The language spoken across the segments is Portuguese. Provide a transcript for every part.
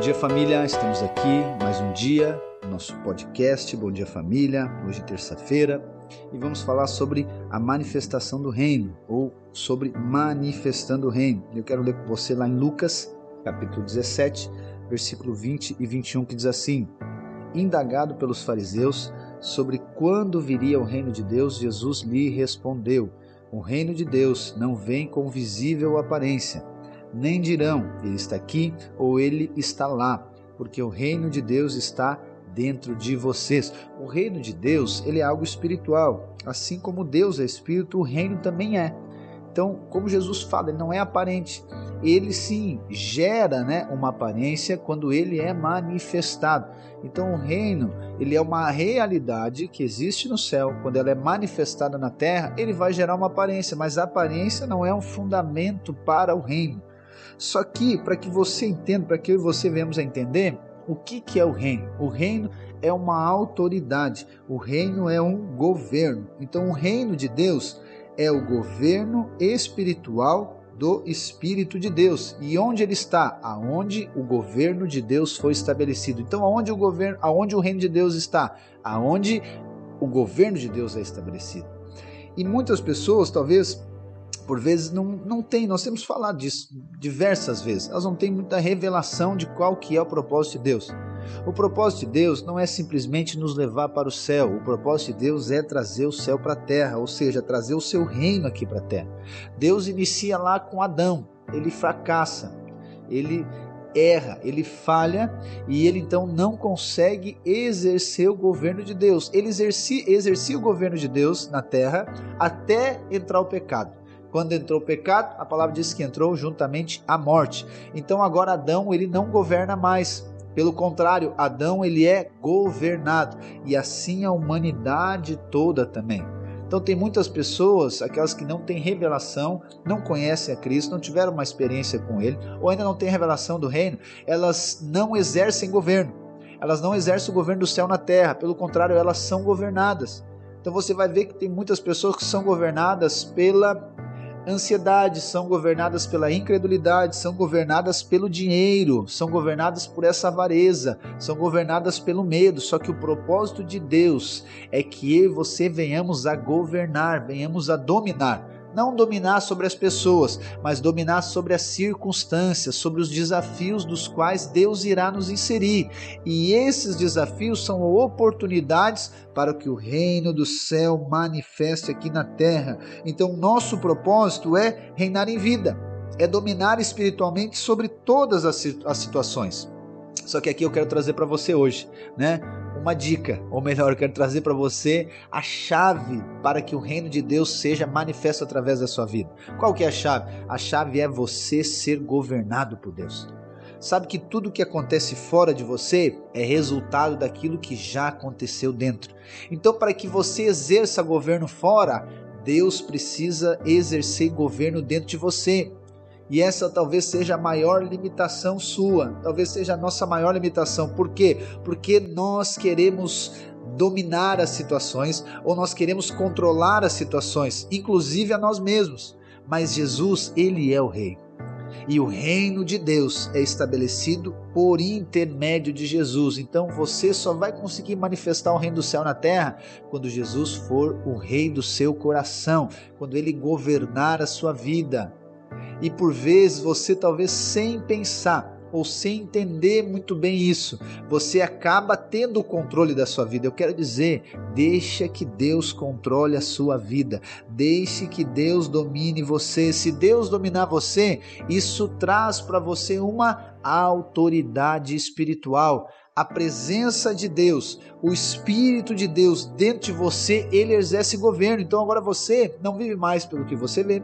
Bom dia, família. Estamos aqui mais um dia, nosso podcast. Bom dia, família. Hoje, terça-feira, e vamos falar sobre a manifestação do reino ou sobre manifestando o reino. Eu quero ler com você lá em Lucas, capítulo 17, versículo 20 e 21, que diz assim: Indagado pelos fariseus sobre quando viria o reino de Deus, Jesus lhe respondeu: O reino de Deus não vem com visível aparência nem dirão ele está aqui ou ele está lá, porque o reino de Deus está dentro de vocês. O reino de Deus, ele é algo espiritual, assim como Deus é espírito, o reino também é. Então, como Jesus fala, ele não é aparente. Ele sim gera, né, uma aparência quando ele é manifestado. Então, o reino, ele é uma realidade que existe no céu, quando ela é manifestada na terra, ele vai gerar uma aparência, mas a aparência não é um fundamento para o reino. Só que, para que você entenda, para que eu e você venhamos a entender, o que, que é o reino? O reino é uma autoridade, o reino é um governo. Então, o reino de Deus é o governo espiritual do Espírito de Deus. E onde ele está? Aonde o governo de Deus foi estabelecido. Então, aonde o governo, aonde o reino de Deus está? Aonde o governo de Deus é estabelecido. E muitas pessoas, talvez por vezes não, não tem, nós temos falado disso diversas vezes, elas não têm muita revelação de qual que é o propósito de Deus. O propósito de Deus não é simplesmente nos levar para o céu, o propósito de Deus é trazer o céu para a terra, ou seja, trazer o seu reino aqui para a terra. Deus inicia lá com Adão, ele fracassa, ele erra, ele falha e ele então não consegue exercer o governo de Deus. Ele exercia, exercia o governo de Deus na terra até entrar o pecado. Quando entrou o pecado, a palavra diz que entrou juntamente a morte. Então agora Adão ele não governa mais. Pelo contrário, Adão ele é governado e assim a humanidade toda também. Então tem muitas pessoas, aquelas que não têm revelação, não conhecem a Cristo, não tiveram uma experiência com Ele, ou ainda não têm revelação do reino, elas não exercem governo. Elas não exercem o governo do céu na terra, pelo contrário, elas são governadas. Então você vai ver que tem muitas pessoas que são governadas pela ansiedade, são governadas pela incredulidade, são governadas pelo dinheiro, são governadas por essa avareza, são governadas pelo medo. Só que o propósito de Deus é que eu e você venhamos a governar, venhamos a dominar não dominar sobre as pessoas, mas dominar sobre as circunstâncias, sobre os desafios dos quais Deus irá nos inserir. E esses desafios são oportunidades para que o reino do céu manifeste aqui na terra. Então, nosso propósito é reinar em vida, é dominar espiritualmente sobre todas as, situações. Só que aqui eu quero trazer para você hoje, né? Uma dica, ou melhor, eu quero trazer para você a chave para que o reino de Deus seja manifesto através da sua vida. Qual que é a chave? A chave é você ser governado por Deus. Sabe que tudo que acontece fora de você é resultado daquilo que já aconteceu dentro. Então, para que você exerça governo fora, Deus precisa exercer governo dentro de você. E essa talvez seja a maior limitação sua, talvez seja a nossa maior limitação. Por quê? Porque nós queremos dominar as situações ou nós queremos controlar as situações, inclusive a nós mesmos. Mas Jesus, ele é o rei. E o reino de Deus é estabelecido por intermédio de Jesus. Então você só vai conseguir manifestar o reino do céu na terra quando Jesus for o rei do seu coração, quando ele governar a sua vida. E por vezes você talvez sem pensar ou sem entender muito bem isso, você acaba tendo o controle da sua vida. Eu quero dizer, deixa que Deus controle a sua vida. Deixe que Deus domine você. Se Deus dominar você, isso traz para você uma autoridade espiritual a presença de Deus, o Espírito de Deus dentro de você, ele exerce governo. Então agora você não vive mais pelo que você vê,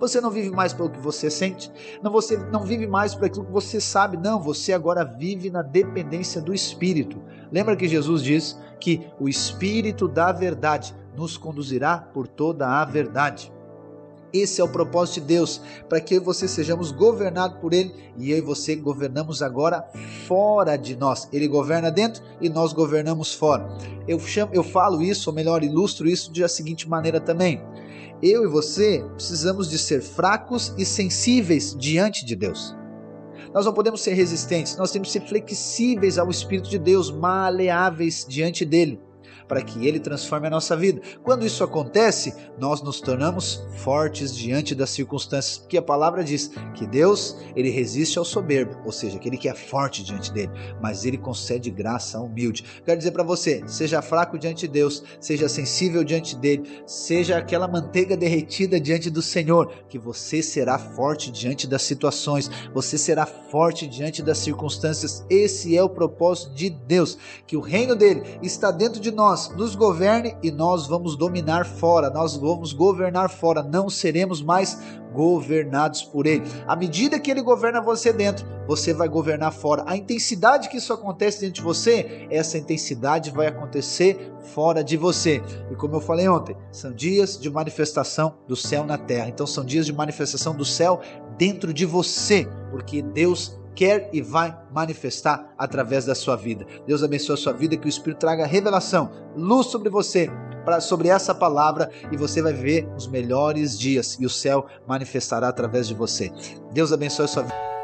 você não vive mais pelo que você sente, não você não vive mais por aquilo que você sabe, não, você agora vive na dependência do Espírito. Lembra que Jesus diz que o Espírito da verdade nos conduzirá por toda a verdade. Esse é o propósito de Deus, para que eu e você sejamos governados por Ele e eu e você governamos agora fora de nós. Ele governa dentro e nós governamos fora. Eu, chamo, eu falo isso, ou melhor, ilustro isso de a seguinte maneira também eu e você precisamos de ser fracos e sensíveis diante de Deus. Nós não podemos ser resistentes, nós temos que ser flexíveis ao Espírito de Deus, maleáveis diante dele para que ele transforme a nossa vida. Quando isso acontece, nós nos tornamos fortes diante das circunstâncias, porque a palavra diz que Deus, ele resiste ao soberbo, ou seja, aquele que é forte diante dele, mas ele concede graça ao humilde. Quero dizer para você, seja fraco diante de Deus, seja sensível diante dele, seja aquela manteiga derretida diante do Senhor, que você será forte diante das situações, você será forte diante das circunstâncias. Esse é o propósito de Deus, que o reino dele está dentro de nós nós, nos governe e nós vamos dominar fora, nós vamos governar fora, não seremos mais governados por ele. À medida que ele governa você dentro, você vai governar fora. A intensidade que isso acontece dentro de você, essa intensidade vai acontecer fora de você. E como eu falei ontem, são dias de manifestação do céu na terra. Então são dias de manifestação do céu dentro de você, porque Deus quer e vai manifestar através da sua vida. Deus abençoe a sua vida, que o Espírito traga revelação, luz sobre você, pra, sobre essa palavra, e você vai ver os melhores dias e o céu manifestará através de você. Deus abençoe a sua vida.